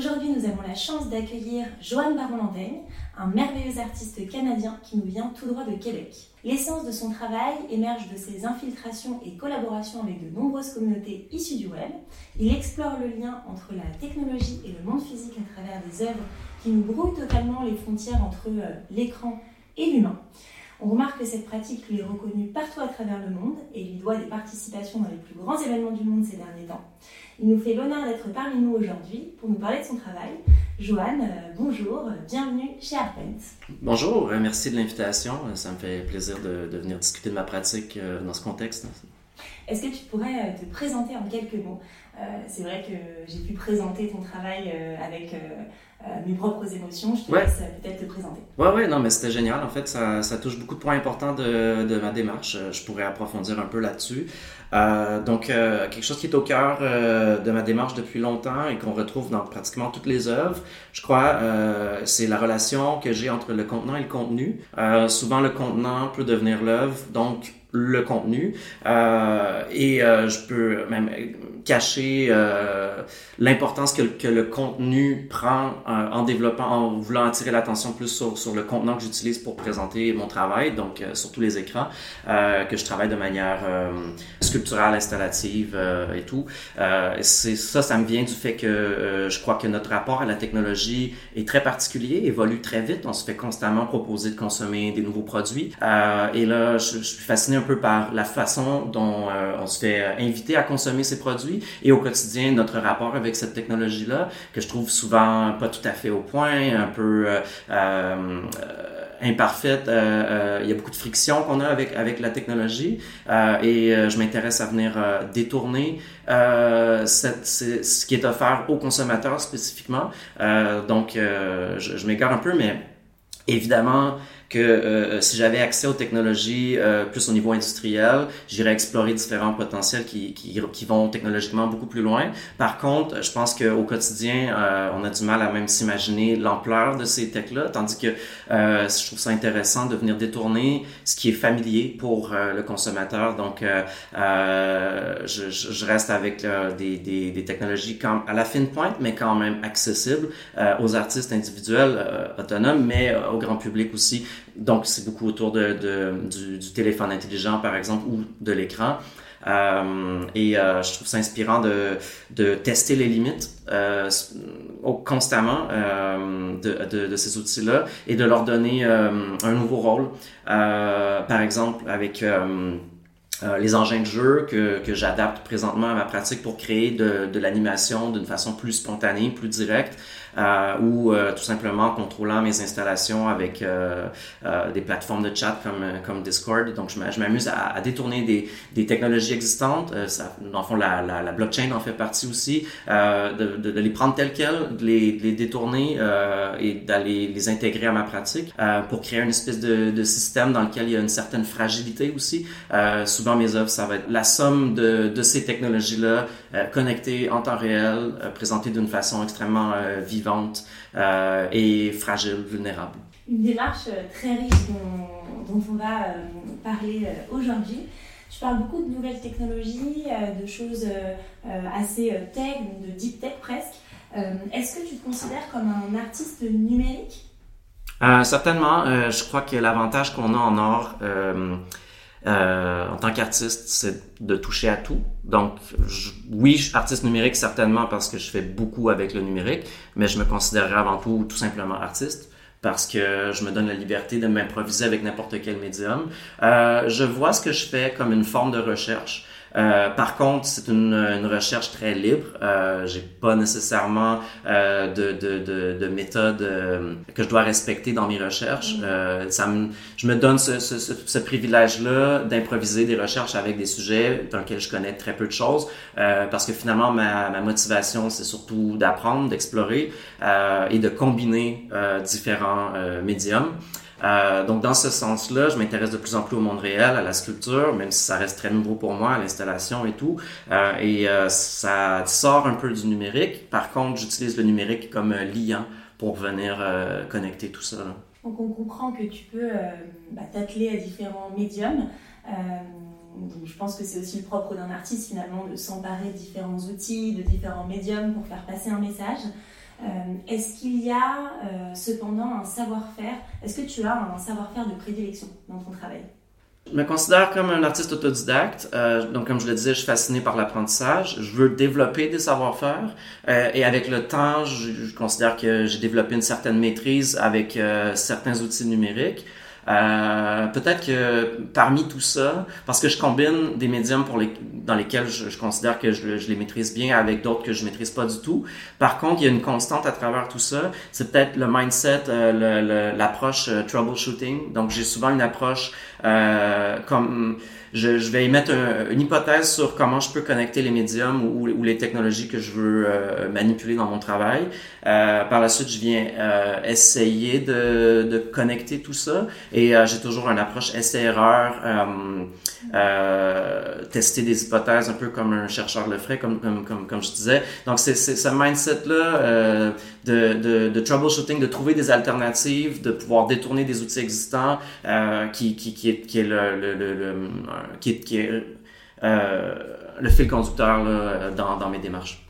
aujourd'hui, nous avons la chance d'accueillir Joanne Baron-Lantaigne, un merveilleux artiste canadien qui nous vient tout droit de Québec. L'essence de son travail émerge de ses infiltrations et collaborations avec de nombreuses communautés issues du web. Il explore le lien entre la technologie et le monde physique à travers des œuvres qui nous brouillent totalement les frontières entre euh, l'écran et l'humain. On remarque que cette pratique lui est reconnue partout à travers le monde et lui doit des participations dans les plus grands événements du monde ces derniers temps. Il nous fait l'honneur d'être parmi nous aujourd'hui pour nous parler de son travail. Joanne, euh, bonjour, bienvenue chez Arpent. Bonjour, euh, merci de l'invitation. Ça me fait plaisir de, venir discuter de ma pratique euh, dans ce contexte. Est-ce que tu pourrais te présenter en quelques mots C'est vrai que j'ai pu présenter ton travail avec euh, mes propres émotions. Je te laisse euh, peut-être te présenter. Ouais, ouais, non, mais c'était génial. En fait, ça, ça, touche beaucoup de points importants de, de, ma démarche. Euh, je pourrais approfondir un peu là-dessus. Euh, donc, quelque chose qui est au cœur de ma démarche depuis longtemps et qu'on retrouve dans pratiquement toutes les œuvres, je crois, c'est la relation que j'ai entre le contenant et le contenu. souvent, le contenant peut devenir l'œuvre. Donc, le contenu euh, et euh, je peux même cacher euh, l'importance que, que, le contenu prend euh, en développant, en voulant attirer l'attention plus sur, sur, le contenant que j'utilise pour présenter mon travail, donc euh, sur tous les écrans, que je travaille de manière sculpturale, installative et tout. c'est ça, ça me vient du fait que je crois que notre rapport à la technologie est très particulier, évolue très vite. On se fait constamment proposer de consommer des nouveaux produits. et là, je, je suis fasciné un peu par la façon dont euh, on se fait euh, inviter à consommer ces produits et au quotidien notre rapport avec cette technologie-là que je trouve souvent pas tout à fait au point, un peu euh, imparfaite. il y a beaucoup de friction qu'on a avec avec la technologie et je m'intéresse à venir détourner ce qui est offert aux consommateurs spécifiquement. donc je, je m'égare un peu, mais évidemment que euh, si j'avais accès aux technologies euh, plus au niveau industriel, j'irais explorer différents potentiels qui, qui, qui, vont technologiquement beaucoup plus loin. Par contre, je pense qu'au quotidien, euh, on a du mal à même s'imaginer l'ampleur de ces techs-là, tandis que je trouve ça intéressant de venir détourner ce qui est familier pour le consommateur. Donc, je, je, reste avec des, des, des, technologies comme à la fine pointe, mais quand même accessibles aux artistes individuels autonomes, mais au grand public aussi. Donc, c'est beaucoup autour de, du, téléphone intelligent, par exemple, ou de l'écran. Euh, et euh, je trouve ça inspirant de, de tester les limites euh, constamment de, de, ces outils-là et de leur donner un nouveau rôle. par exemple, avec les engins de jeu que, que j'adapte présentement à ma pratique pour créer de, de l'animation d'une façon plus spontanée, plus directe ou euh, tout simplement contrôlant mes installations avec euh, euh, des plateformes de chat comme, comme Discord. Donc, je m'amuse à, à, détourner des, des technologies existantes. ça, dans le fond, la, la, la, blockchain en fait partie aussi. De, de, de, les prendre telles quelles, de les, de les détourner et d'aller les intégrer à ma pratique pour créer une espèce de, de, système dans lequel il y a une certaine fragilité aussi. souvent, mes œuvres, ça va être la somme de, de ces technologies-là connectées en temps réel, présentées d'une façon extrêmement vivante vivante euh, et fragile, vulnérable. Une démarche euh, très riche dont, on va euh, parler aujourd'hui. Tu parles beaucoup de nouvelles technologies, de choses assez tech, de deep tech presque. Est-ce que tu te considères comme un artiste numérique? Certainement. je crois que l'avantage qu'on a en or, euh, en tant qu'artiste, c'est de toucher à tout. Donc, oui, je suis artiste numérique certainement parce que je fais beaucoup avec le numérique, mais je me considérerais avant tout tout simplement artiste parce que je me donne la liberté de m'improviser avec n'importe quel médium. Euh, je vois ce que je fais comme une forme de recherche. Euh, par contre, c'est une, une, recherche très libre. Euh, j'ai pas nécessairement euh, de, de, de, de, méthode euh, que je dois respecter dans mes recherches. Mm. Euh, ça me, je me donne ce, ce, ce, privilège-là d'improviser des recherches avec des sujets dans lesquels je connais très peu de choses, euh, parce que finalement ma, ma motivation c'est surtout d'apprendre, d'explorer et de combiner différents médiums. Euh, donc dans ce sens-là, je m'intéresse de plus en plus au monde réel, à la sculpture, même si ça reste très nouveau pour moi, à l'installation et tout. Euh, et euh, ça sort un peu du numérique. Par contre, j'utilise le numérique comme liant pour venir connecter tout ça. Donc on comprend que tu peux bah, t'atteler à différents médiums. Donc, je pense que c'est aussi le propre d'un artiste finalement de s'emparer de différents outils, de différents médiums pour faire passer un message. Est-ce qu'il y a cependant un savoir-faire? Est-ce que tu as un savoir-faire de prédilection dans ton travail? Je me considère comme un artiste autodidacte. Euh, donc, comme je le disais, je suis fasciné par l'apprentissage. Je veux développer des savoir-faire. Euh, et avec le temps, je, considère que j'ai développé une certaine maîtrise avec euh, certains outils numériques. Euh, peut-être que parmi tout ça, parce que je combine des médiums pour les, dans lesquels je, je considère que je, je, les maîtrise bien avec d'autres que je maîtrise pas du tout. Par contre, il y a une constante à travers tout ça. C'est peut-être le mindset, euh, l'approche euh, troubleshooting. Donc, j'ai souvent une approche euh, comme je, je vais émettre une hypothèse sur comment je peux connecter les médiums ou, ou les technologies que je veux euh, manipuler dans mon travail. Euh, par la suite, je viens euh, essayer de, de, connecter tout ça et euh, j'ai toujours une approche essai-erreur, tester des hypothèses un peu comme un chercheur le ferait, comme, comme, comme, comme je disais. Donc, c'est ce mindset-là de, de, de, troubleshooting, de trouver des alternatives, de pouvoir détourner des outils existants qui, qui, qui, est, qui le, le, le qui est, qui est euh, le fil conducteur là, dans, dans, mes démarches.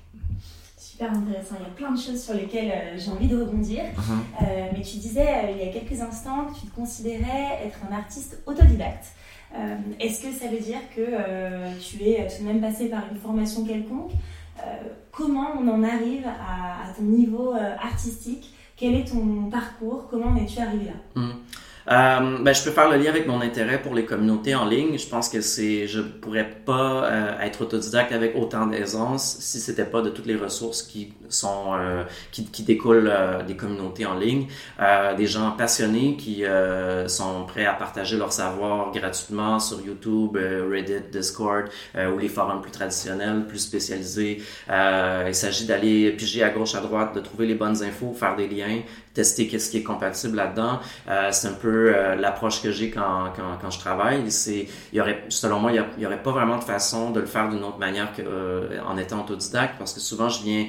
Super intéressant. Il y a plein de choses sur lesquelles euh, j'ai envie de rebondir. Uh-huh. euh, mais tu disais euh, il y a quelques instants que tu te considérais être un artiste autodidacte. Est-ce que ça veut dire que tu es tout de même passé par une formation quelconque? Comment on en arrive à, à ton niveau artistique? Quel est ton parcours? Comment en es-tu arrivé là? Mmh. Euh, ben, je peux faire le lien avec mon intérêt pour les communautés en ligne. Je pense que c'est, je pourrais pas euh, être autodidacte avec autant d'aisance si c'était pas de toutes les ressources qui sont, euh, qui, qui, découlent euh, des communautés en ligne, des gens passionnés qui sont prêts à partager leur savoir gratuitement sur YouTube, Reddit, Discord ou les forums plus traditionnels, plus spécialisés. il s'agit d'aller piger à gauche, à droite, de trouver les bonnes infos, faire des liens, tester qu'est-ce qui est compatible là-dedans. C'est un peu euh, l'approche que j'ai quand, quand, quand, je travaille. C'est, il y aurait, selon moi, il y, aurait pas vraiment de façon de le faire d'une autre manière que euh, étant autodidacte, parce que souvent je viens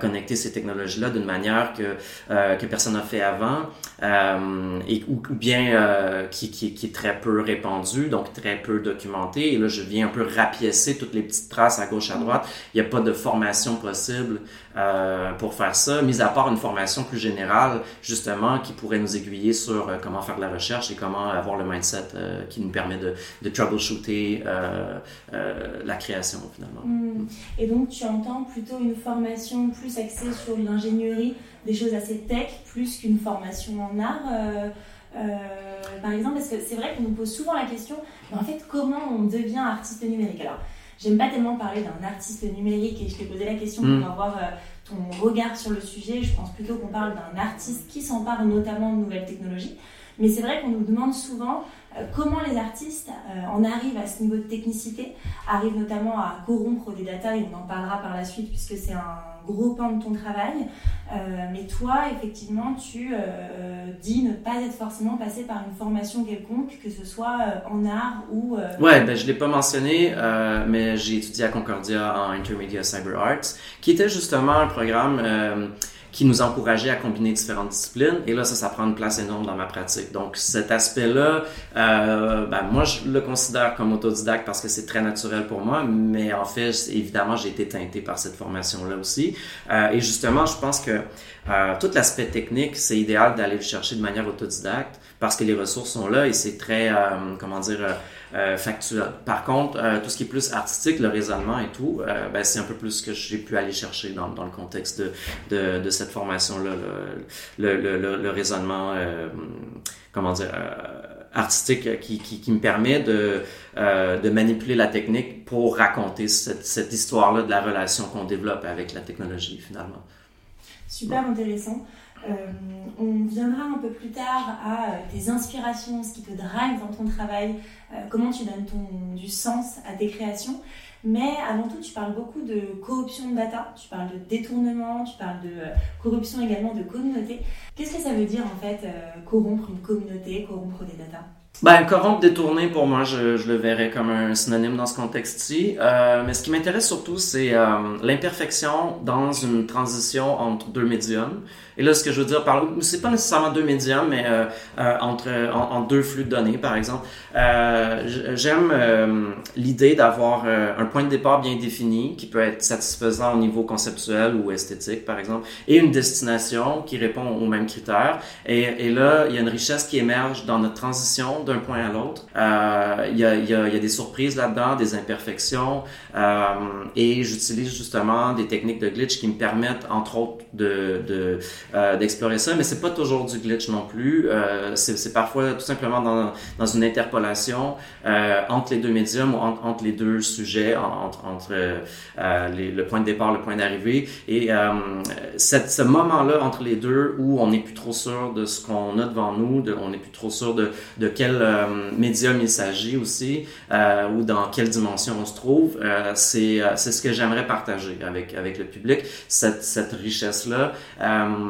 connecter ces technologies-là d'une manière que que personne n'a fait avant, et ou, bien qui, qui, qui est très peu répandue, donc très peu documentée. Et là, je viens un peu rapiécer toutes les petites traces à gauche à droite. Il n'y a pas de formation possible pour faire ça, mis à part une formation plus générale justement, qui pourrait nous aiguiller sur euh, comment faire de la recherche et comment avoir le mindset euh, qui nous permet de, de troubleshooter euh, la création, finalement. Hmm. Et donc, tu entends plutôt une formation plus axée sur l'ingénierie, des choses assez tech, plus qu'une formation en art par exemple, parce que c'est vrai qu'on nous pose souvent la question, mais en fait, comment on devient artiste numérique? Alors, j'aime pas tellement parler d'un artiste numérique et je t'ai posé la question pour hmm. avoir ton regard sur le sujet. Je pense plutôt qu'on parle d'un artiste qui s'empare notamment de nouvelles technologies. Mais c'est vrai qu'on nous demande souvent euh, comment les artistes euh, en arrivent à ce niveau de technicité, arrivent notamment à corrompre des datas, et on en parlera par la suite puisque c'est un gros pan de ton travail. Euh, mais toi, effectivement, tu dis ne pas être forcément passé par une formation quelconque, que ce soit en art ou... Ouais, ben, je l'ai pas mentionné, mais j'ai étudié à Concordia en Intermedia Cyber Arts, qui était justement un programme qui nous encourageait à combiner différentes disciplines. Et là, ça, ça prend une place énorme dans ma pratique. Donc, cet aspect-là, euh, ben, moi, je le considère comme autodidacte parce que c'est très naturel pour moi, mais en fait, évidemment, j'ai été teinté par cette formation-là aussi. Euh, et justement, je pense que euh, tout l'aspect technique, c'est idéal d'aller le chercher de manière autodidacte parce que les ressources sont là et c'est très, euh, comment dire, euh, factuel. Par contre, euh, tout ce qui est plus artistique, le raisonnement et tout, euh, ben, c'est un peu plus ce que j'ai pu aller chercher dans, dans le contexte de, de, de cette formation-là, le, le, le, le, raisonnement, comment dire, artistique qui, qui, qui, me permet de, de manipuler la technique pour raconter cette, cette histoire-là de la relation qu'on développe avec la technologie finalement. Super intéressant. Euh, on viendra un peu plus tard à euh, tes inspirations, ce qui te drive dans ton travail, euh, comment tu donnes ton, du sens à tes créations. Mais avant tout, tu parles beaucoup de corruption de data, tu parles de détournement, tu parles de corruption également de communauté. Qu'est-ce que ça veut dire en fait corrompre une communauté, corrompre des datas ben, corrompre, détourner, pour moi, je, le verrais comme un synonyme dans ce contexte-ci. Mais ce qui m'intéresse surtout, c'est l'imperfection dans une transition entre deux médiums. Et là, ce que je veux dire par c'est pas nécessairement deux médiums, mais euh, euh entre en, deux flux de données, par exemple. Euh, j'aime l'idée d'avoir un point de départ bien défini qui peut être satisfaisant au niveau conceptuel ou esthétique, par exemple, et une destination qui répond aux mêmes critères. Et, et là, il y a une richesse qui émerge dans notre transition d'un point à l'autre. Euh, il, y a, y a, y a des surprises là-dedans, des imperfections, euh, et j'utilise justement des techniques de glitch qui me permettent, entre autres, de, de euh, d'explorer ça. Mais c'est pas toujours du glitch non plus. Euh, c'est, parfois tout simplement dans, dans une interpolation euh, entre les deux médiums ou entre, entre les deux sujets, entre, entre euh, les, le point de départ, le point d'arrivée. Et euh, cette, ce moment-là entre les deux où on n'est plus trop sûr de ce qu'on a devant nous, de, on n'est plus trop sûr de, de quel euh, médium il s'agit aussi, euh, ou dans quelle dimension on se trouve, euh, c'est, ce que j'aimerais partager avec, avec le public, cette, cette richesse-là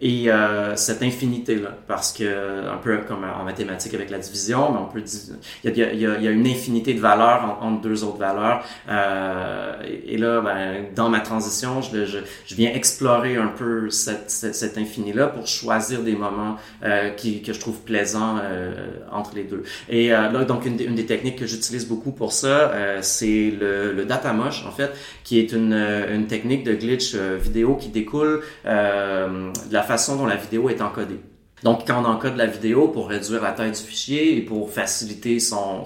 et euh, cette infinité là parce que un peu comme en mathématiques avec la division mais on peut il y a, y a, y a une infinité de valeurs entre deux autres valeurs. Euh, et, là ben, dans ma transition je, je, je viens explorer un peu cette, cette, cette infini là pour choisir des moments euh, qui, que je trouve plaisants euh, entre les deux. Et euh, là donc une, une des techniques que j'utilise beaucoup pour ça euh, c'est le, le data mosh en fait qui est une, une technique de glitch vidéo qui découle de la façon dont la vidéo est encodée. Donc, quand on encode la vidéo pour réduire la taille du fichier et pour faciliter son,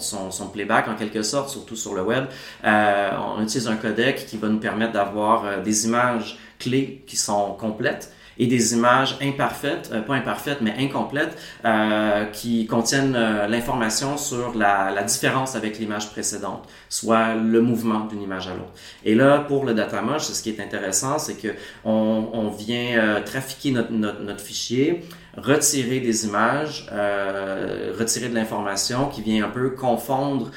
playback en quelque sorte, surtout sur le web, euh, on utilise un codec qui va nous permettre d'avoir euh, des images clés qui sont complètes et des images imparfaites, euh, pas imparfaites, mais incomplètes, euh, qui contiennent euh, l'information sur la, la, différence avec l'image précédente, soit le mouvement d'une image à l'autre. Et là, pour le data ce qui est intéressant, c'est que on, on vient euh, trafiquer notre, notre, notre, fichier, retirer des images, euh, retirer de l'information qui vient un peu confondre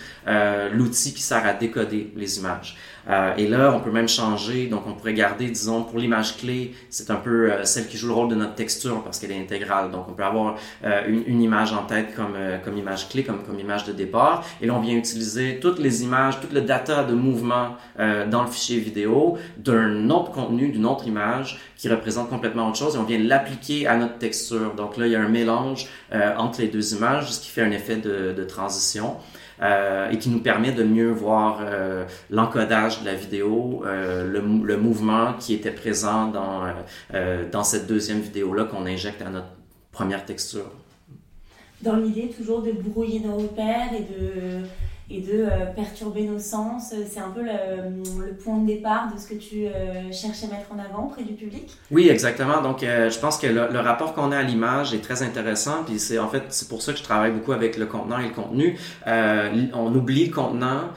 l'outil qui sert à décoder les images. Euh, et là, on peut même changer. Donc, on pourrait garder, disons, pour l'image clé, c'est un peu euh, celle qui joue le rôle de notre texture parce qu'elle est intégrale. Donc, on peut avoir euh, une, image en tête comme, comme image clé, comme, comme image de départ. Et là, on vient utiliser toutes les images, tout le data de mouvement dans le fichier vidéo d'un autre contenu, d'une autre image qui représente complètement autre chose et on vient l'appliquer à notre texture. Donc là, il y a un mélange entre les deux images, ce qui fait un effet de transition euh, et qui nous permet de mieux voir euh, l'encodage de la vidéo, euh, le, le, mouvement qui était présent dans, dans cette deuxième vidéo-là qu'on injecte à notre première texture. Dans l'idée toujours de brouiller nos repères et de et de euh, perturber nos sens. C'est un peu le, point de départ de ce que tu euh, cherches à mettre en avant auprès du public. Oui, exactement. Donc, euh, je pense que le, le rapport qu'on a à l'image est très intéressant. Puis c'est en fait c'est pour ça que je travaille beaucoup avec le contenant et le contenu. on oublie le contenant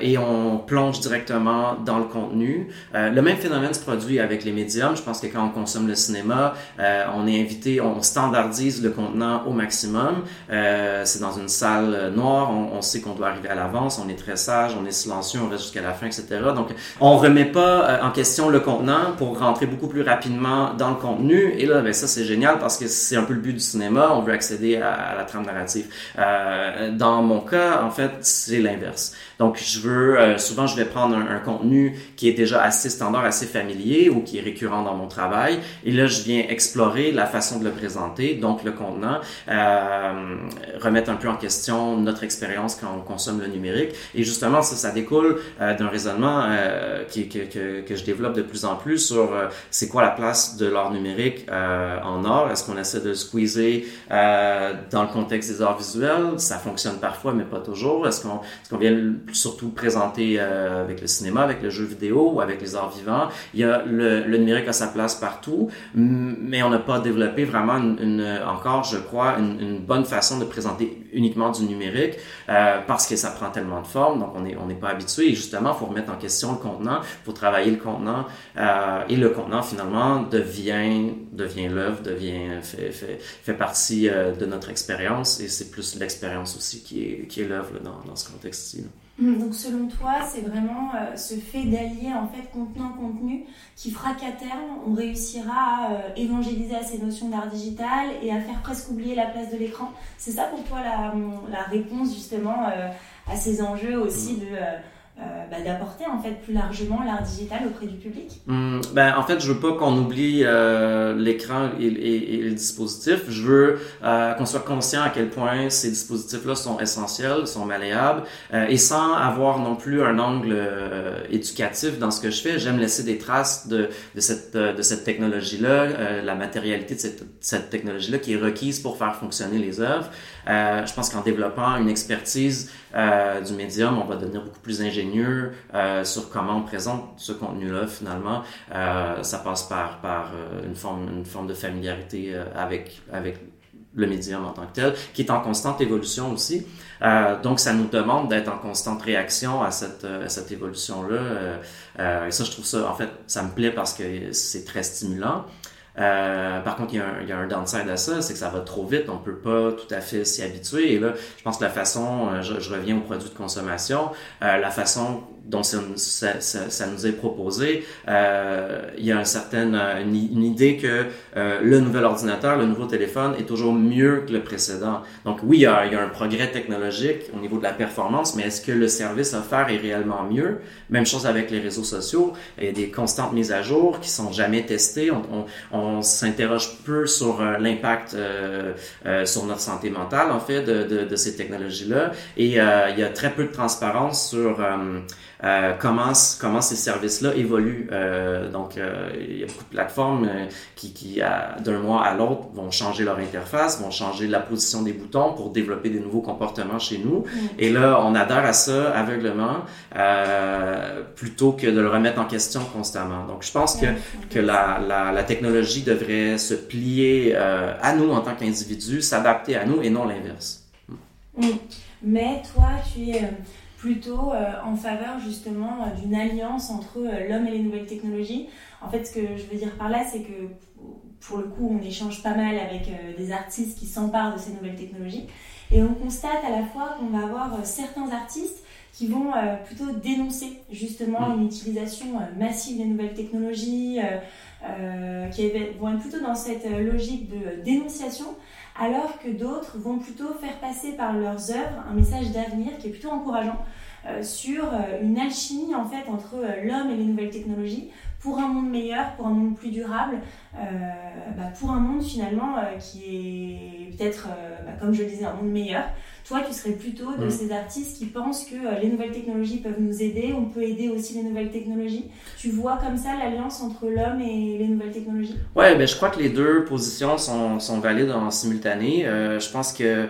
et on plonge directement dans le contenu. le même phénomène se produit avec les médiums. Je pense que quand on consomme le cinéma, on est invité, on standardise le contenant au maximum. c'est dans une salle noire. On, on sait qu'on doit arriver à l'avance, on est très sage, on est silencieux, on reste jusqu'à la fin, etc. Donc, on remet pas euh, en question le contenant pour rentrer beaucoup plus rapidement dans le contenu. Et là, ben, ça, c'est génial parce que c'est un peu le but du cinéma. On veut accéder à, la trame narrative. Euh, dans mon cas, en fait, c'est l'inverse. Donc, je veux, euh, souvent, je vais prendre un, un, contenu qui est déjà assez standard, assez familier ou qui est récurrent dans mon travail. Et là, je viens explorer la façon de le présenter, donc le contenant, euh, remettre un peu en question notre expérience quand on consomme le numérique. Et justement, ça, ça découle euh, d'un raisonnement euh, qui, que, que, que, je développe de plus en plus sur euh, c'est quoi la place de l'art numérique euh, en art? Est-ce qu'on essaie de squeezer euh, dans le contexte des arts visuels? Ça fonctionne parfois, mais pas toujours. Est-ce qu'on est qu'on vient surtout présenter avec le cinéma, avec le jeu vidéo ou avec les arts vivants? Il y a le, le numérique a sa place partout, mais on n'a pas développé vraiment une, une, encore, je crois, une, une, bonne façon de présenter uniquement du numérique parce que ça prend tellement de forme, donc on n'est pas habitué. Et justement, il faut remettre en question le contenant, il faut travailler le contenant, euh, et le contenant finalement devient devient l'œuvre, devient fait, partie euh, de notre expérience, et c'est plus l'expérience aussi qui est qui est l'œuvre dans, dans ce contexte-ci. Donc selon toi, c'est vraiment euh, ce fait d'allier en fait contenant-contenu qui fera qu'à terme, on réussira à euh, évangéliser à ces notions d'art digital et à faire presque oublier la place de l'écran? C'est ça pour toi la, la réponse justement euh, à ces enjeux aussi de euh, bah, d'apporter en fait plus largement l'art digital auprès du public hum, ben, En fait, je veux pas qu'on oublie euh, l'écran et, et, le dispositif. Je veux euh, qu'on soit conscient à quel point ces dispositifs-là sont essentiels, sont malléables, euh, et sans avoir non plus un angle euh, éducatif dans ce que je fais. J'aime laisser des traces de, de cette, de cette technologie-là, la matérialité de cette, cette technologie-là qui est requise pour faire fonctionner les œuvres. Je pense qu'en développant une expertise euh, du médium, on va devenir beaucoup plus ingénieux euh, sur comment on présente ce contenu-là finalement. Euh, ça passe par, par euh, une, forme, une forme de familiarité euh, avec, avec le médium en tant que tel, qui est en constante évolution aussi. Euh, donc, ça nous demande d'être en constante réaction à cette, à cette évolution-là. et ça, je trouve ça, en fait, ça me plaît parce que c'est très stimulant. Euh, par contre, il y, a un, il y, a un, downside à ça, c'est que ça va trop vite, on peut pas tout à fait s'y habituer. Et là, je pense que la façon, euh, je, reviens aux produits de consommation, euh, la façon dont ça, ça, ça, nous est proposé, euh, il y a une certaine une, une idée que euh, le nouvel ordinateur, le nouveau téléphone est toujours mieux que le précédent. Donc oui, il y, a, il y a un progrès technologique au niveau de la performance, mais est-ce que le service offert est réellement mieux? Même chose avec les réseaux sociaux. Il y a des constantes mises à jour qui sont jamais testées. S'interroge peu sur euh, l'impact euh, euh, sur notre santé mentale en fait de, de, de ces technologies-là, et il y a très peu de transparence sur euh, comment, comment ces services-là évoluent. Euh, donc, euh, il y a beaucoup de plateformes qui, qui d'un mois à l'autre, vont changer leur interface, vont changer la position des boutons pour développer des nouveaux comportements chez nous. Mm. Et là, on adhère à ça aveuglement plutôt que de le remettre en question constamment. Donc, je pense que, que la, la, la technologie devrait se plier à nous en tant qu'individus, s'adapter à nous et non l'inverse. Mm. Mais toi, tu es plutôt euh, en faveur justement euh, d'une alliance entre euh, l'homme et les nouvelles technologies. En fait, ce que je veux dire par là, c'est que pour le coup, on échange pas mal avec des artistes qui s'emparent de ces nouvelles technologies. Et on constate à la fois qu'on va avoir certains artistes qui vont plutôt dénoncer justement une utilisation massive des nouvelles technologies, qui vont être plutôt dans cette logique de dénonciation, alors que d'autres vont plutôt faire passer par leurs œuvres un message d'avenir qui est plutôt encourageant euh, sur euh, une alchimie en fait entre euh, l'homme et les nouvelles technologies pour un monde meilleur, pour un monde plus durable, bah, pour un monde finalement qui est peut-être, bah, comme je le disais, un monde meilleur. Toi, tu serais plutôt de mm. ces artistes qui pensent que les nouvelles technologies peuvent nous aider, on peut aider aussi les nouvelles technologies. Tu vois comme ça l'alliance entre l'homme et les nouvelles technologies? Ouais, ben je crois que les deux positions sont, sont valides en simultané. je pense que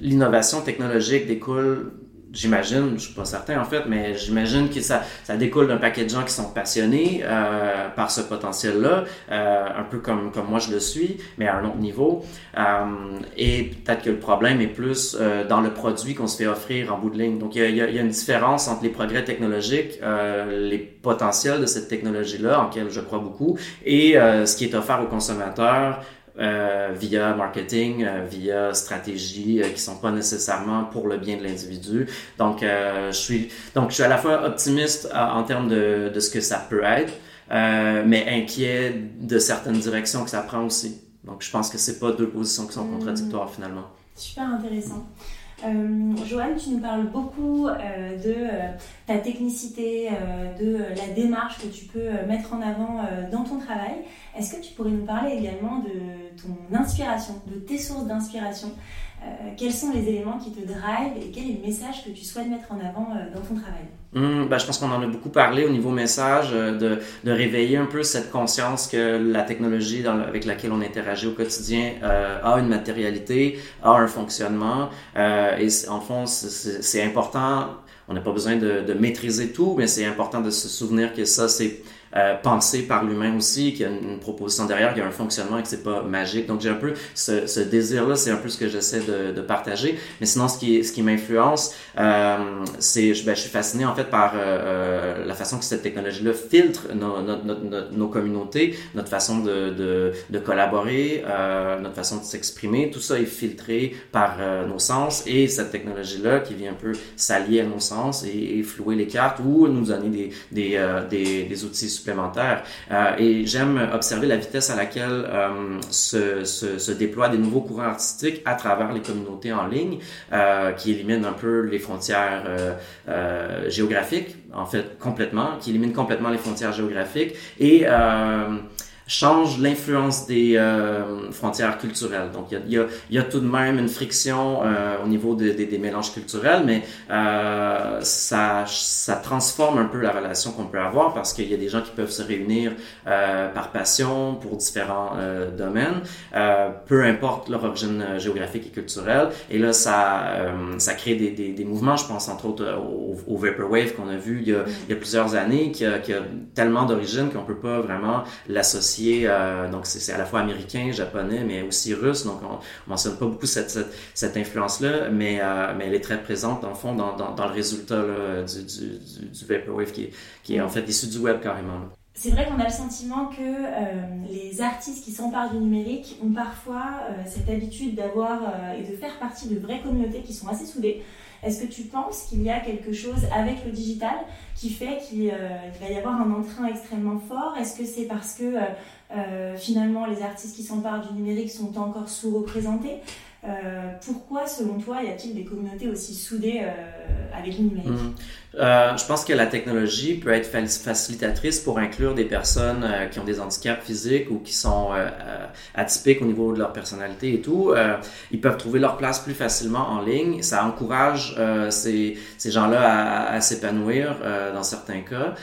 l'innovation technologique découle j'imagine, je suis pas certain en fait, mais j'imagine que ça, ça découle d'un paquet de gens qui sont passionnés euh, par ce potentiel-là, euh, un peu comme, comme moi je le suis, mais à un autre niveau. Euh, et peut-être que le problème est plus euh, dans le produit qu'on se fait offrir en bout de ligne. Donc il y a, il y a une différence entre les progrès technologiques, euh, les potentiels de cette technologie-là, en laquelle je crois beaucoup, et euh, ce qui est offert aux consommateurs euh, via marketing, euh, via stratégie, euh, qui sont pas nécessairement pour le bien de l'individu. Donc, je suis donc je suis à la fois optimiste en termes de, de ce que ça peut être, mais inquiet de certaines directions que ça prend aussi. Donc, je pense que c'est pas deux positions qui sont hmm. contradictoires finalement. Super intéressant. Euh, Joanne, tu nous parles beaucoup euh, de euh, ta technicité, de la démarche que tu peux mettre en avant dans ton travail. Est-ce que tu pourrais nous parler également de ton inspiration, de tes sources d'inspiration? Quels sont les éléments qui te drive et quel est le message que tu souhaites mettre en avant dans ton travail? Ben, je pense qu'on en a beaucoup parlé au niveau message, de, de, réveiller un peu cette conscience que la technologie avec laquelle on interagit au quotidien euh, a une matérialité, a un fonctionnement. Euh, et en fond, c'est important. On n'a pas besoin de, maîtriser tout, mais c'est important de se souvenir que ça, c'est euh, pensé par l'humain aussi, qu'il y a une, proposition derrière, qu'il y a un fonctionnement et que c'est pas magique. Donc j'ai un peu ce, ce désir-là, c'est un peu ce que j'essaie de, de, partager. Mais sinon, ce qui, ce qui m'influence, euh, c'est, ben, je suis fasciné en fait par euh, euh la façon que cette technologie-là filtre nos, nos, nos, nos, communautés, notre façon de, de, de collaborer, euh, notre façon de s'exprimer. Tout ça est filtré par euh, nos sens et cette technologie-là qui vient un peu s'allier à nos sens et, et, flouer les cartes ou nous donner des, des, des, des outils supplémentaires. et j'aime observer la vitesse à laquelle se, se, déploient des nouveaux courants artistiques à travers les communautés en ligne, qui éliminent un peu les frontières géographiques, en fait complètement, qui éliminent complètement les frontières géographiques et change l'influence des euh, frontières culturelles. Donc, il y a, y a, tout de même une friction euh, au niveau de, des mélanges culturels, mais euh, ça, ça transforme un peu la relation qu'on peut avoir parce qu'il y a des gens qui peuvent se réunir euh, par passion pour différents euh, domaines, peu importe leur origine géographique et culturelle. Et là, ça, ça crée des, des, des, mouvements. Je pense entre autres au, au Vaporwave qu'on a vu il y a, il y a plusieurs années, qui a, qui a tellement d'origine qu'on peut pas vraiment l'associer euh, donc c'est à la fois américain, japonais, mais aussi russe. Donc on, on mentionne pas beaucoup cette, influence-là, mais, euh, mais elle est très présente dans le fond dans, le résultat du, Vaporwave qui, qui est en fait issu du web carrément. C'est vrai qu'on a le sentiment que euh, les artistes qui s'emparent du numérique ont parfois cette habitude d'avoir et de faire partie de vraies communautés qui sont assez soudées. Est-ce que tu penses qu'il y a quelque chose avec le digital qui fait qu'il euh, va y avoir un entrain extrêmement fort? Est-ce que c'est parce que euh, euh, finalement les artistes qui s'emparent du numérique sont encore sous-représentés? Pourquoi, selon toi, y a-t-il des communautés aussi soudées avec le numérique? Mmh. Euh, je pense que la technologie peut être facilitatrice pour inclure des personnes euh, qui ont des handicaps physiques ou qui sont euh, atypiques au niveau de leur personnalité et tout. ils peuvent trouver leur place plus facilement en ligne. Ça encourage ces, ces gens-là à, à s'épanouir dans certains cas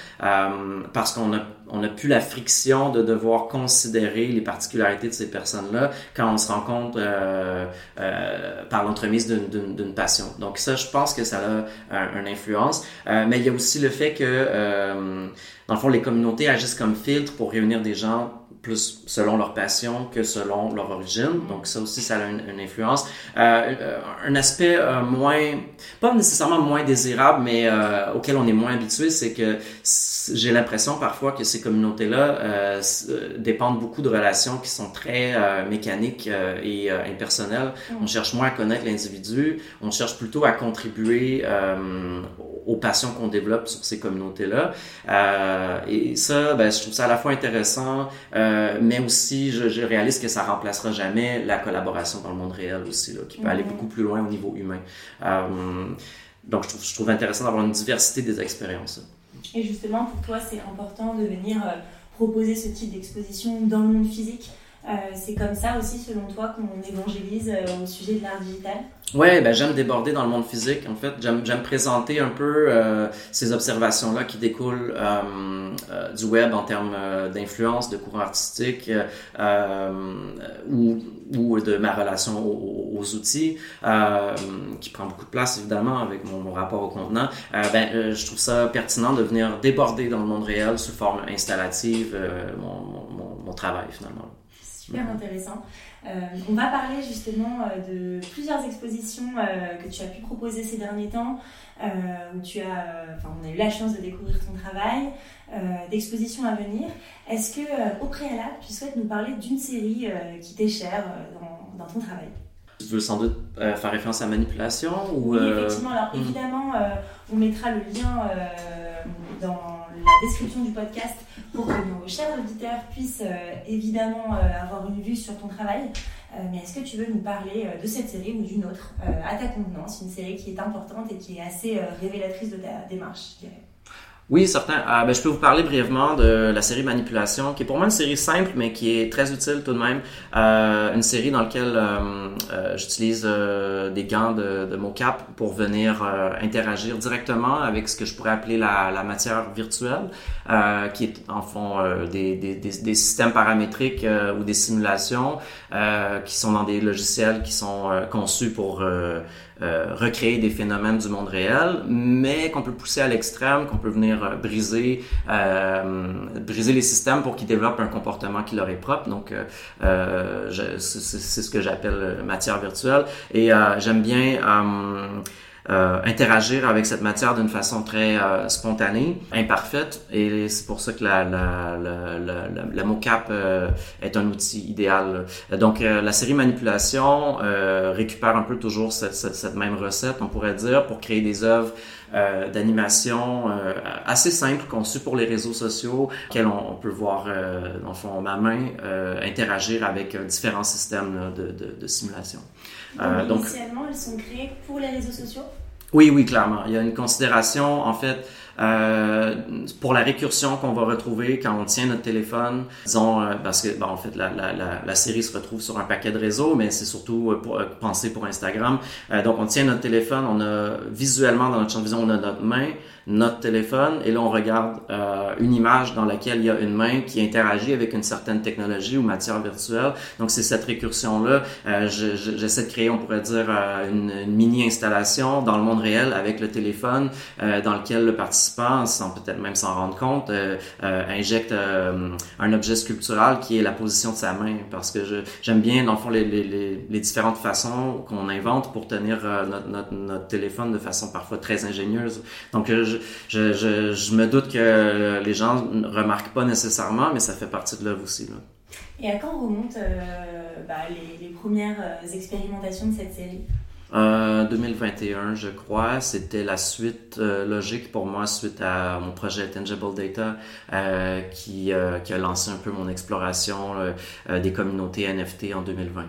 parce qu'on a on n'a plus la friction de devoir considérer les particularités de ces personnes-là quand on se rencontre euh, euh, par l'entremise d'une passion. Donc ça, je pense que ça a une influence. Euh, mais il y a aussi le fait que, euh, dans le fond, les communautés agissent comme filtre pour réunir des gens plus selon leur passion que selon leur origine. Donc ça aussi, ça a une, influence. Euh, un aspect euh, moins, pas nécessairement moins désirable, mais euh, auquel on est moins habitué, c'est que j'ai l'impression parfois que ces communautés-là euh, dépendent beaucoup de relations qui sont très mécaniques et impersonnelles. Mm. On cherche moins à connaître l'individu, on cherche plutôt à contribuer aux passions qu'on développe sur ces communautés-là. et ça, ben, je trouve ça à la fois intéressant. Euh, euh, mais aussi, je, je, réalise que ça remplacera jamais la collaboration dans le monde réel aussi, là, qui peut aller beaucoup plus loin au niveau humain. Euh, donc, je trouve, je trouve intéressant d'avoir une diversité des expériences. Et justement, pour toi, c'est important de venir euh, proposer ce type d'exposition dans le monde physique. C'est comme ça aussi, selon toi, qu'on évangélise au sujet de l'art digital? Ouais, ben j'aime déborder dans le monde physique. En fait, j'aime j'aime présenter un peu euh, ces observations là qui découlent euh, euh, du web en termes euh, d'influence, de courant artistique euh, ou ou de ma relation aux, aux outils qui prend beaucoup de place évidemment avec mon, mon rapport au contenant. ben je trouve ça pertinent de venir déborder dans le monde réel sous forme installative mon, mon, mon travail finalement. Super intéressant. Euh, on va parler justement euh, de plusieurs expositions euh, que tu as pu proposer ces derniers temps, où tu as, enfin, on a eu la chance de découvrir ton travail, d'expositions à venir. Est-ce que, au préalable, tu souhaites nous parler d'une série qui t'est chère dans, ton travail? Tu veux sans doute faire référence à manipulation ou Oui, effectivement. Alors, hmm. évidemment, on mettra le lien dans la description du podcast pour que nos chers auditeurs puissent euh, évidemment euh, avoir une vue sur ton travail. Euh, mais est-ce que tu veux nous parler de cette série ou d'une autre à ta convenance, une série qui est importante et qui est assez révélatrice de ta démarche, je dirais? Oui, certain. Ah, ben, je peux vous parler brièvement de la série Manipulation, qui est pour moi une série simple, mais qui est très utile tout de même. Euh, une série dans laquelle euh, euh, j'utilise euh, des gants de, de mocap pour venir euh, interagir directement avec ce que je pourrais appeler la, la matière virtuelle, qui est en fond des, des, des, des, systèmes paramétriques ou des simulations qui sont dans des logiciels qui sont conçus pour euh, recréer des phénomènes du monde réel, mais qu'on peut pousser à l'extrême, qu'on peut venir euh, briser, euh, briser les systèmes pour qu'ils développent un comportement qui leur est propre. Donc, c'est ce que j'appelle matière virtuelle. Et j'aime bien euh, interagir avec cette matière d'une façon très euh, spontanée, imparfaite, et c'est pour ça que la, la, la, la, la mocap euh, est un outil idéal. Donc la série manipulation récupère un peu toujours cette, cette, cette, même recette, on pourrait dire, pour créer des œuvres d'animation assez simple, conçue pour les réseaux sociaux, auxquels on, peut voir, dans le fond, ma main, interagir avec différents systèmes de, de, de simulation. Donc, initialement, elles sont créées pour les réseaux sociaux? Oui, oui, clairement. Il y a une considération, en fait, euh, pour la récursion qu'on va retrouver quand on tient notre téléphone, disons, euh, parce que, bon, en fait, la, la, la, la, série se retrouve sur un paquet de réseaux, mais c'est surtout euh, pour, pensé pour Instagram. donc, on tient notre téléphone, on a visuellement dans notre champ de vision, on a notre main, notre téléphone et là on regarde euh, une image dans laquelle il y a une main qui interagit avec une certaine technologie ou matière virtuelle. Donc c'est cette récursion là. Euh, J'essaie de créer, on pourrait dire, euh, une, une, mini installation dans le monde réel avec le téléphone euh, dans lequel le participant, sans peut-être même s'en rendre compte, euh, injecte un objet sculptural qui est la position de sa main parce que j'aime bien dans le fond les, différentes façons qu'on invente pour tenir notre, téléphone de façon parfois très ingénieuse. Donc je, me doute que les gens ne remarquent pas nécessairement, mais ça fait partie de l'œuvre aussi. Et à quand remontent euh, bah, les, premières euh, expérimentations de cette série? Euh, 2021, je crois. C'était la suite euh, logique pour moi suite à mon projet Tangible Data euh, qui, qui, a lancé un peu mon exploration des communautés NFT en 2020.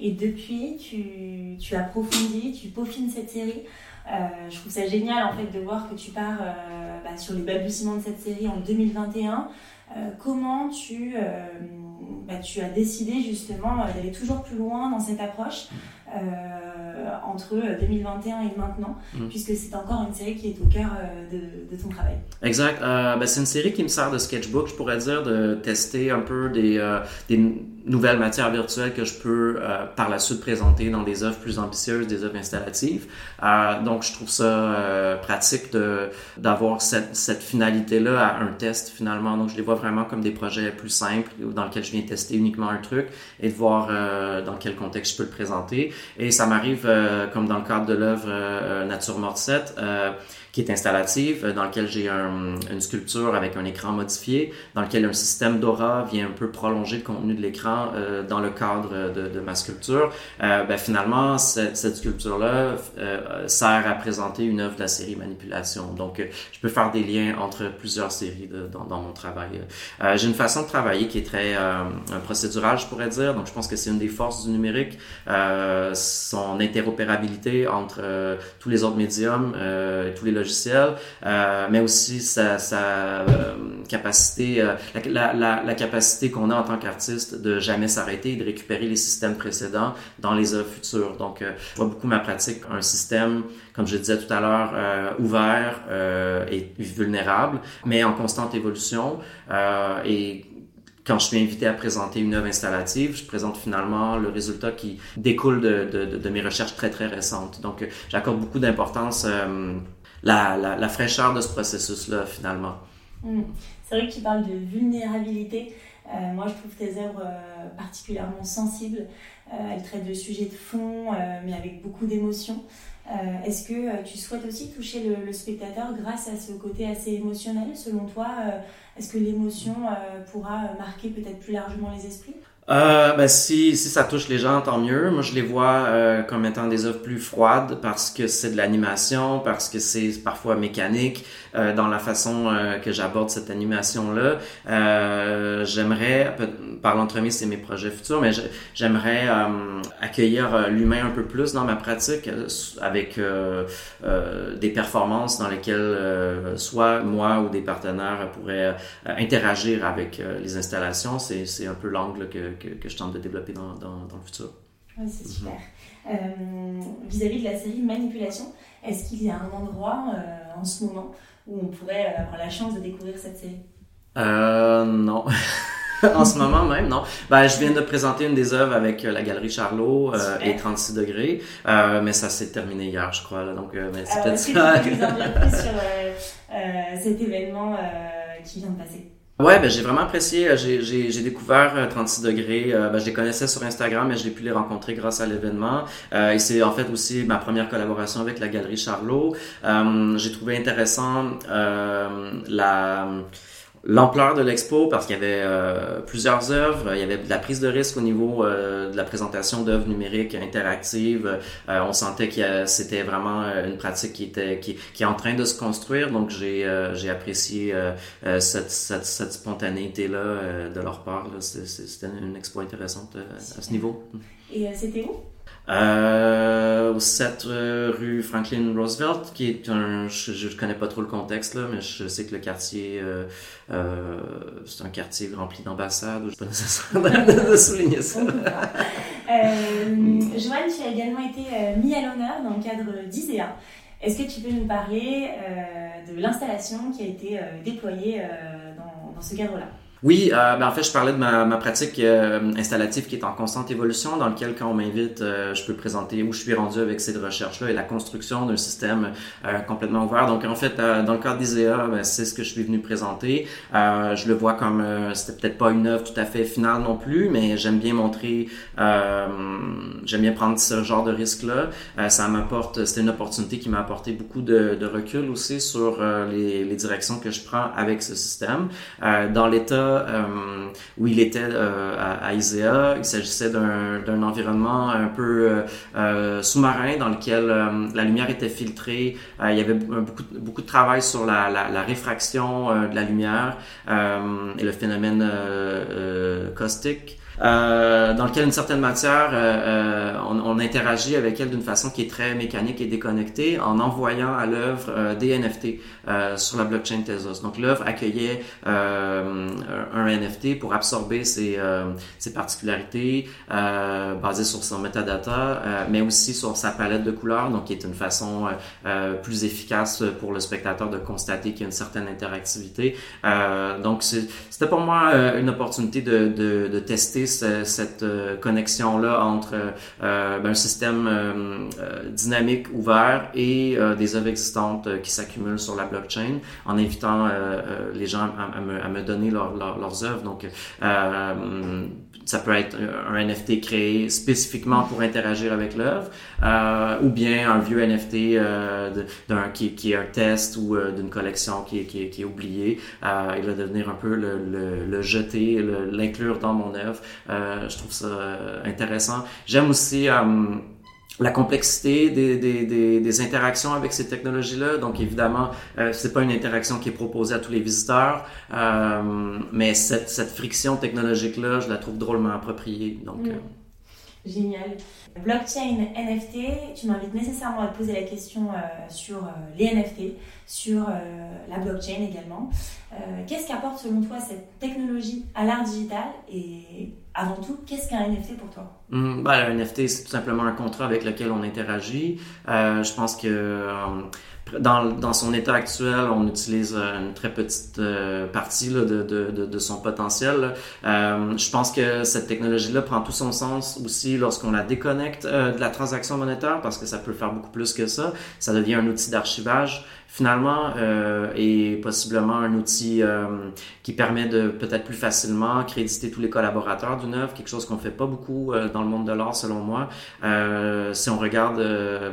Et depuis, tu, tu approfondis, tu peaufines cette série. Euh, je trouve ça génial en fait de voir que tu pars euh, bah, sur les balbutiements de cette série en 2021. Euh, comment bah, tu as décidé justement d'aller toujours plus loin dans cette approche? Entre 2021 et maintenant, mm. puisque c'est encore une série qui est au cœur de, de, ton travail. Exact. Ben, c'est une série qui me sert de sketchbook, je pourrais dire, de tester un peu des, des nouvelles matières virtuelles que je peux euh, par la suite présenter dans des œuvres plus ambitieuses, des œuvres installatives. Euh, donc, je trouve ça euh, pratique de d'avoir cette, cette finalité-là à un test finalement. Donc, je les vois vraiment comme des projets plus simples dans lesquels je viens tester uniquement un truc et de voir dans quel contexte je peux le présenter. Et ça m'arrive, comme dans le cadre de l'œuvre Nature Morte 7, qui est installative, euh, dans lequel j'ai un, une sculpture avec un écran modifié, dans lequel un système d'aura vient un peu prolonger le contenu de l'écran euh, dans le cadre de, de ma sculpture. Euh, ben, finalement, cette, cette sculpture-là euh, sert à présenter une œuvre de la série Manipulation. Donc, euh, je peux faire des liens entre plusieurs séries dans, dans, mon travail. j'ai une façon de travailler qui est très procédural, je pourrais dire. Donc, je pense que c'est une des forces du numérique, son interopérabilité entre tous les autres médiums, tous les logiciels euh, mais aussi sa, euh, capacité, euh, la, capacité qu'on a en tant qu'artiste de jamais s'arrêter et de récupérer les systèmes précédents dans les œuvres futures. Donc, je vois beaucoup ma pratique un système, comme je disais tout à l'heure, ouvert et vulnérable, mais en constante évolution et quand je suis invité à présenter une œuvre installative, je présente finalement le résultat qui découle de mes recherches très très récentes. Donc, j'accorde beaucoup d'importance euh, la, fraîcheur de ce processus-là, finalement. Hmm. C'est vrai que tu parles de vulnérabilité. Euh, moi, je trouve tes œuvres euh, particulièrement sensibles. Euh, elles traitent de sujets de fond, mais avec beaucoup d'émotions. Euh, est-ce que tu souhaites aussi toucher le, spectateur grâce à ce côté assez émotionnel Selon toi, est-ce que l'émotion pourra marquer peut-être plus largement les esprits? Euh, ben si, si ça touche les gens, tant mieux. Moi, je les vois euh, comme étant des œuvres plus froides parce que c'est de l'animation, parce que c'est parfois mécanique euh, dans la façon euh, que j'aborde cette animation-là. Euh, j'aimerais, par l'entremise, c'est mes projets futurs, mais j'aimerais accueillir l'humain un peu plus dans ma pratique avec des performances dans lesquelles soit moi ou des partenaires pourraient interagir avec les installations. C'est un peu l'angle que que, que, je tente de développer dans, dans, dans le futur. Ouais, c'est super. Mhm. Euh, vis-à-vis de la série Manipulation, est-ce qu'il y a un endroit euh, en ce moment où on pourrait avoir la chance de découvrir cette série? Euh, Non. en ce moment même, non. Ben, je viens de présenter une des œuvres avec la galerie Charlot euh, et 36 degrés, euh, mais ça s'est terminé hier, je crois. Là, donc, euh, mais c'est peut-être ça. Tu peux nous en dire plus sur cet événement qui vient de passer Ouais, ben j'ai vraiment apprécié. Euh, j'ai découvert 36 euh, degrés. Euh, ben, je les connaissais sur Instagram, mais je l'ai pu les rencontrer grâce à l'événement. Euh, et c'est en fait aussi ma première collaboration avec la Galerie Charlot. j'ai trouvé intéressant la l'ampleur de l'expo parce qu'il y avait euh, plusieurs œuvres, il y avait de la prise de risque au niveau euh, de la présentation d'œuvres numériques interactives. Euh, on sentait que c'était vraiment une pratique qui était qui, est en train de se construire. Donc j'ai j'ai apprécié cette, cette, cette, spontanéité là de leur part. C'était une expo intéressante à ce niveau. Et c'était où? Euh, au 7 euh, rue Franklin Roosevelt, qui est un, je, ne connais pas trop le contexte là, mais je sais que le quartier, euh, euh c'est un quartier rempli d'ambassades. Je ne pas nécessaire de, souligner ça. euh, Joanne, tu as également été mis à l'honneur dans le cadre d'ISEA. Est-ce que tu peux nous parler de l'installation qui a été déployée dans, dans ce cadre-là? Oui, euh, ben en fait, je parlais de ma, ma pratique euh, installative qui est en constante évolution, dans lequel, quand on m'invite, euh, je peux présenter où je suis rendu avec ces recherches-là et la construction d'un système euh, complètement ouvert. Donc, en fait, dans le cadre d'ISEA, ben, c'est ce que je suis venu présenter. je le vois comme, c'était peut-être pas une œuvre tout à fait finale non plus, mais j'aime bien montrer, j'aime bien prendre ce genre de risque-là. ça m'apporte, c'était une opportunité qui m'a apporté beaucoup de, de, recul aussi sur les, les, directions que je prends avec ce système. dans l'état euh, où il était euh, à, à, ISEA. Il s'agissait d'un environnement un peu euh, sous-marin dans lequel la lumière était filtrée. il y avait beaucoup, beaucoup de travail sur la, la, la réfraction de la lumière et le phénomène caustique. Euh, dans lequel une certaine matière, euh, euh, on, on, interagit avec elle d'une façon qui est très mécanique et déconnectée en envoyant à l'œuvre des NFT sur la blockchain Tezos. Donc l'œuvre accueillait un NFT pour absorber ses, ses particularités basées sur son metadata, mais aussi sur sa palette de couleurs, donc qui est une façon plus efficace pour le spectateur de constater qu'il y a une certaine interactivité. donc c'était pour moi une opportunité de, de, de tester cette euh, connexion-là entre euh, ben, un système euh, dynamique ouvert et des œuvres existantes qui s'accumulent sur la blockchain en invitant les gens à, me, donner leurs œuvres. Donc, ça peut être un NFT créé spécifiquement pour interagir avec l'œuvre, euh, ou bien un vieux NFT euh, d'un qui, qui, est un test ou euh, d'une collection qui, qui, qui, est oubliée. Euh, il va devenir un peu le, le, le jeter, l'inclure dans mon œuvre. Euh, je trouve ça intéressant. J'aime aussi la complexité des, des, des, des, interactions avec ces technologies-là. Donc, évidemment, euh, c'est pas une interaction qui est proposée à tous les visiteurs, euh, mais cette, cette friction technologique-là, je la trouve drôlement appropriée. Donc, mm. euh, Génial. Blockchain, NFT, tu m'invites nécessairement à te poser la question euh, sur euh, les NFT, sur la blockchain également. Qu'est-ce qu'apporte selon toi cette technologie à l'art digital et avant tout, qu'est-ce qu'un NFT pour toi? Mmh, Un NFT, c'est tout simplement un contrat avec lequel on interagit. Euh, je pense que euh, dans, dans, son état actuel, on utilise une très petite euh, partie là, de, de, de, son potentiel. Euh, je pense que cette technologie-là prend tout son sens aussi lorsqu'on la déconnecte euh, de la transaction monétaire parce que ça peut faire beaucoup plus que ça. Ça devient un outil d'archivage finalement euh, et possiblement un outil euh, qui permet de peut-être plus facilement créditer tous les collaborateurs d'une œuvre, quelque chose qu'on fait pas beaucoup euh, dans le monde de l'art selon moi. Euh, si on regarde euh,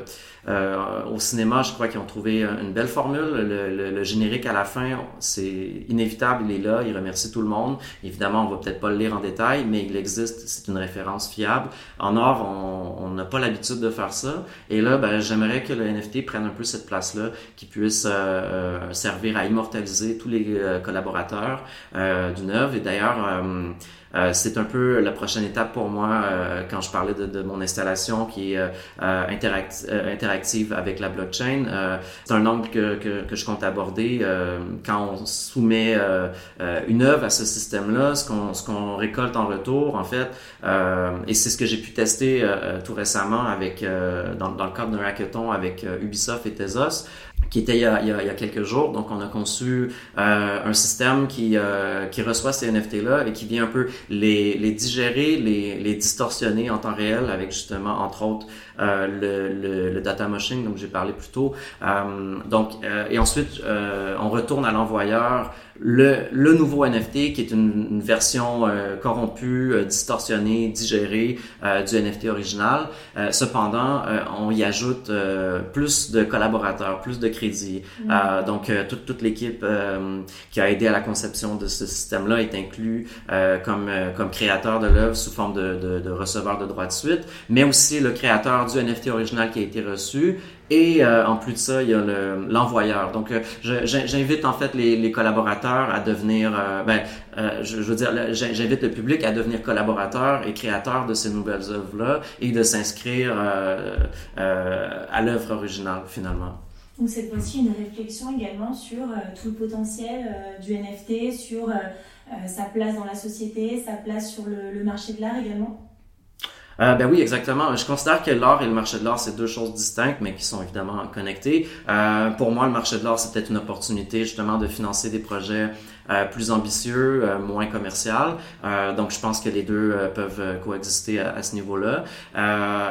au cinéma, je crois qu'ils ont trouvé une belle formule. Le, le, générique à la fin, c'est inévitable, il est là, il remercie tout le monde. Évidemment, on va peut-être pas le lire en détail, mais il existe, c'est une référence fiable. En or, on n'a pas l'habitude de faire ça. Et là, ben, j'aimerais que le NFT prenne un peu cette place-là, qui puisse euh, euh, servir à immortaliser tous les collaborateurs d'une œuvre. Et d'ailleurs, euh, c'est un peu la prochaine étape pour moi euh, quand je parlais de, de, mon installation qui est euh, interactive avec la blockchain. c'est un angle que, que, que, je compte aborder quand on soumet une œuvre à ce système-là, ce qu'on qu'on récolte en retour, en fait, et c'est ce que j'ai pu tester tout récemment avec dans, dans le cadre d'un hackathon avec Ubisoft et Tezos qui était il y, a, il, y a, quelques jours. Donc, on a conçu euh, un système qui, euh, qui reçoit ces NFT-là et qui vient un peu les, digérer, les, les distorsionner en temps réel avec justement, entre autres, le, le, data moshing dont j'ai parlé plus tôt. donc, et ensuite, on retourne à l'envoyeur le, le, nouveau NFT qui est une, version euh, corrompue, euh, distorsionnée, digérée euh, du NFT original. cependant, on y ajoute plus de collaborateurs, plus de crédits. Mm. donc, toute, toute l'équipe qui a aidé à la conception de ce système-là est inclus comme, comme créateur de l'œuvre sous forme de, de, de receveur de droits de suite, mais aussi le créateur du NFT original qui a été reçu et euh, en plus de ça, il y a l'envoyeur. Donc, euh, j'invite en fait les, collaborateurs à devenir, euh, ben, je, veux dire, j'invite le public à devenir collaborateur et créateur de ces nouvelles œuvres-là et de s'inscrire à l'œuvre originale finalement. Donc cette fois-ci une réflexion également sur tout le potentiel du NFT, sur sa place dans la société, sa place sur le marché de l'art également. Euh, ben oui, exactement. Je considère que l'art et le marché de l'art, c'est deux choses distinctes, mais qui sont évidemment connectées. Euh, pour moi, le marché de l'art, c'est peut-être une opportunité justement de financer des projets plus ambitieux, euh, moins commercial. Euh, donc, je pense que les deux peuvent coexister à, ce niveau-là.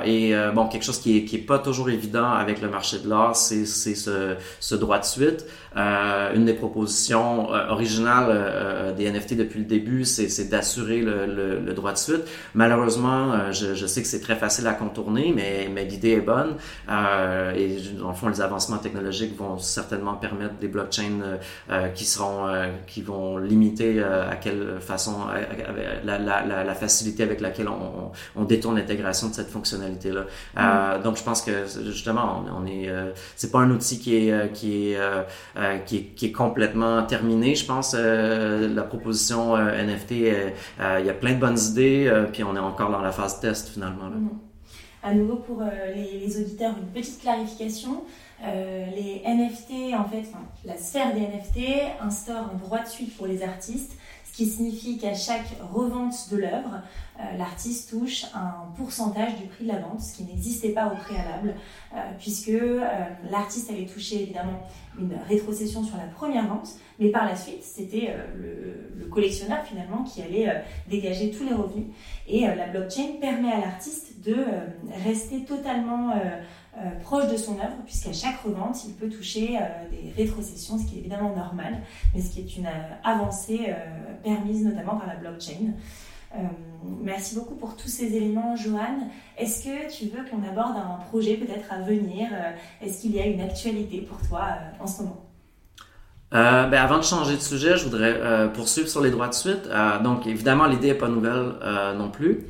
et bon, quelque chose qui est, qui est pas toujours évident avec le marché de l'art, c'est ce, ce droit de suite. Euh, une des propositions originales des NFT depuis le début, c'est d'assurer le, le, le, droit de suite. Malheureusement, je, je sais que c'est très facile à contourner, mais, mais l'idée est bonne. Euh, et dans le fond, les avancements technologiques vont certainement permettre des blockchains qui seront qui vont limiter euh, à quelle façon, la, la, la, facilité avec laquelle on, on, détourne l'intégration de cette fonctionnalité-là. Euh, mm. donc, je pense que justement, on, est, euh, c'est pas un outil qui est qui est, qui est, qui est complètement terminé. Je pense la proposition NFT, il y a plein de bonnes idées, puis on est encore dans la phase test finalement. Là. Mm. À nouveau pour les, les auditeurs, une petite clarification. Euh, les NFT, en fait, la sphère des NFT instaure un droit de suite pour les artistes, ce qui signifie qu'à chaque revente de l'œuvre, euh, l'artiste touche un pourcentage du prix de la vente, ce qui n'existait pas au préalable, euh, puisque l'artiste allait toucher évidemment une rétrocession sur la première vente, mais par la suite, c'était le, le, collectionneur finalement qui allait dégager tous les revenus. Et la blockchain permet à l'artiste de rester totalement euh, proche de son œuvre, puisqu'à chaque revente, il peut toucher euh, des rétrocessions, ce qui est évidemment normal, mais ce qui est une euh, avancée permise notamment par la blockchain. merci beaucoup pour tous ces éléments, Johan. Est-ce que tu veux qu'on aborde un projet peut-être à venir Est-ce qu'il y a une actualité pour toi en ce moment? Ben avant de changer de sujet, je voudrais poursuivre sur les droits de suite. donc, évidemment, l'idée n'est pas nouvelle non plus.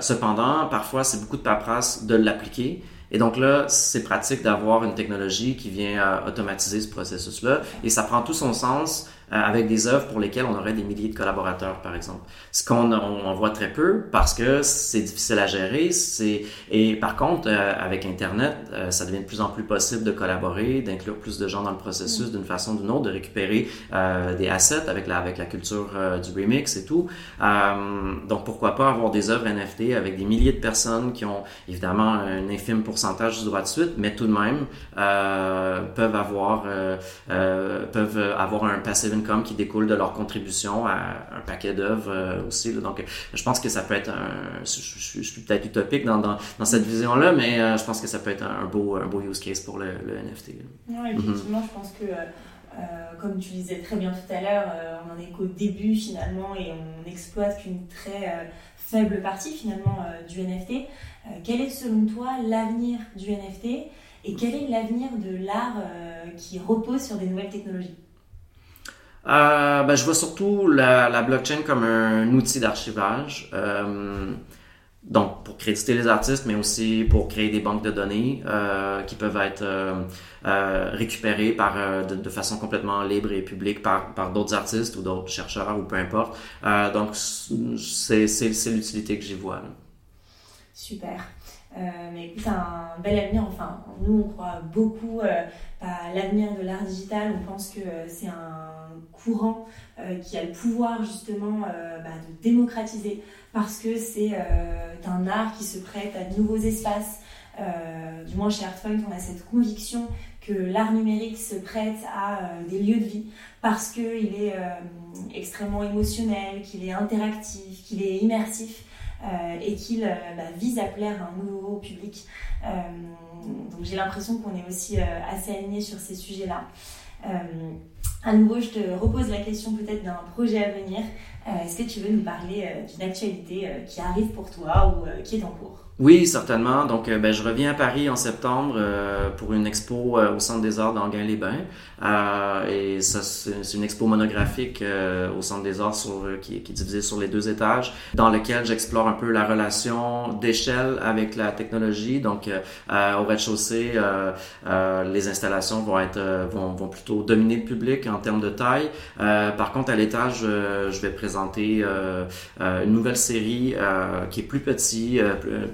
cependant, parfois, c'est beaucoup de paperasse de l'appliquer. Et donc là, c'est pratique d'avoir une technologie qui vient euh, automatiser ce processus-là. Et ça prend tout son sens avec des œuvres pour lesquelles on aurait des milliers de collaborateurs, par exemple. Ce qu'on on, voit très peu parce que c'est difficile à gérer. C'est et par contre, euh, avec Internet, euh, ça devient de plus en plus possible de collaborer, d'inclure plus de gens dans le processus d'une façon ou d'une autre, de récupérer des assets avec la avec la culture du remix et tout. donc pourquoi pas avoir des œuvres NFT avec des milliers de personnes qui ont évidemment un infime pourcentage du droit de suite, mais tout de même peuvent avoir peuvent avoir un passive comme qui découle de leur contribution à un paquet d'œuvres euh, aussi. Donc, je pense que ça peut être un... Je, suis peut-être utopique dans, dans, dans cette vision-là, mais euh, je pense que ça peut être un beau, un beau use case pour le, NFT. Oui, effectivement, je pense que... Euh, comme tu disais très bien tout à l'heure, on en est qu'au début finalement et on n'exploite qu'une très faible partie finalement du NFT. quel est selon toi l'avenir du NFT et quel est l'avenir de l'art qui repose sur des nouvelles technologies? Euh, ben, je vois surtout la, blockchain comme un outil d'archivage. Euh, donc, pour créditer les artistes, mais aussi pour créer des banques de données euh, qui peuvent être euh, euh récupérées par, euh, de, façon complètement libre et publique par, d'autres artistes ou d'autres chercheurs ou peu importe. donc, c'est l'utilité que j'y vois. Super. mais écoute, un bel avenir. Enfin, nous, on croit beaucoup à l'avenir de l'art digital. On pense que c'est un courant euh, qui a le pouvoir justement euh, bah, de démocratiser parce que c'est euh, un art qui se prête à de nouveaux espaces. du moins chez Artpoint, on a cette conviction que l'art numérique se prête à des lieux de vie parce qu'il est extrêmement émotionnel, qu'il est interactif, qu'il est immersif. et qu'il bah, vise à plaire à un nouveau public. donc j'ai l'impression qu'on est aussi assez alignés sur ces sujets-là. À nouveau, je te repose la question peut-être d'un projet à venir. Est-ce que tu veux nous parler d'une actualité qui arrive pour toi ou qui est en cours? Oui, certainement. Donc, euh, ben, je reviens à Paris en septembre euh, pour une expo euh, au Centre des Arts d'Anguin-les-Bains. et ça, c'est une expo monographique au Centre des Arts sur, qui, qui, est divisée sur les deux étages, dans lequel j'explore un peu la relation d'échelle avec la technologie. Donc, au rez-de-chaussée, les installations vont être vont, vont, plutôt dominer le public en termes de taille. par contre, à l'étage, je vais présenter une nouvelle série qui est plus petit,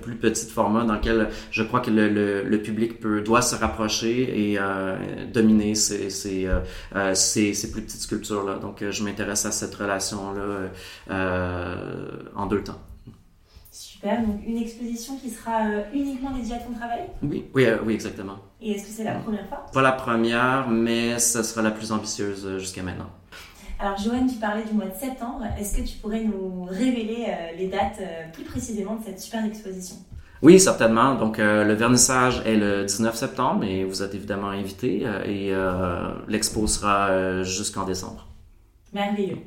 plus petit format dans lequel je crois que le, le, public peut, doit se rapprocher et euh, dominer ces, ces, euh, euh, ces, ces, plus petites sculptures-là. Donc, je m'intéresse à cette relation-là en deux temps. Super, donc une exposition qui sera uniquement dédiée à ton travail? Oui, oui, oui exactement. Et est-ce que c'est la première fois? Pas la première, mais ce sera la plus ambitieuse jusqu'à maintenant. Alors Joanne, tu parlais du mois de septembre. Est-ce que tu pourrais nous révéler euh, les dates euh, plus précisément de cette super exposition? Oui, certainement. Donc, euh, le vernissage est le 19 septembre et vous êtes évidemment invité et l'expo sera jusqu'en décembre. Merveilleux.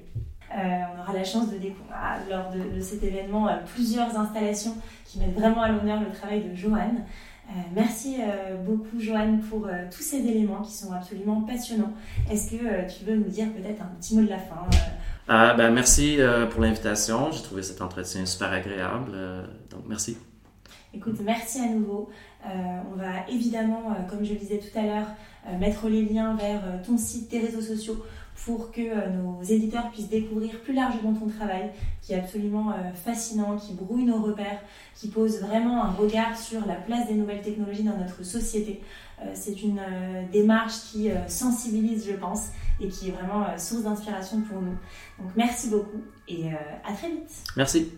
on aura la chance de découvrir lors de, de cet événement plusieurs installations qui mettent vraiment à l'honneur le travail de Joanne. Euh, merci euh, beaucoup Joanne pour euh, tous ces éléments qui sont absolument passionnants. Est-ce que tu veux nous dire peut-être un petit mot de la fin ah, ben, Merci pour l'invitation. J'ai trouvé cet entretien super agréable. donc merci. Écoute, merci à nouveau. on va évidemment, comme je le disais tout à l'heure, mettre les liens vers ton site, tes réseaux sociaux pour que euh, nos éditeurs puissent découvrir plus largement ton travail, qui est absolument euh, fascinant, qui brouille nos repères, qui pose vraiment un regard sur la place des nouvelles technologies dans notre société. Euh, c'est une démarche qui sensibilise, je pense, et qui est vraiment source d'inspiration pour nous. Donc merci beaucoup et à très vite. Merci.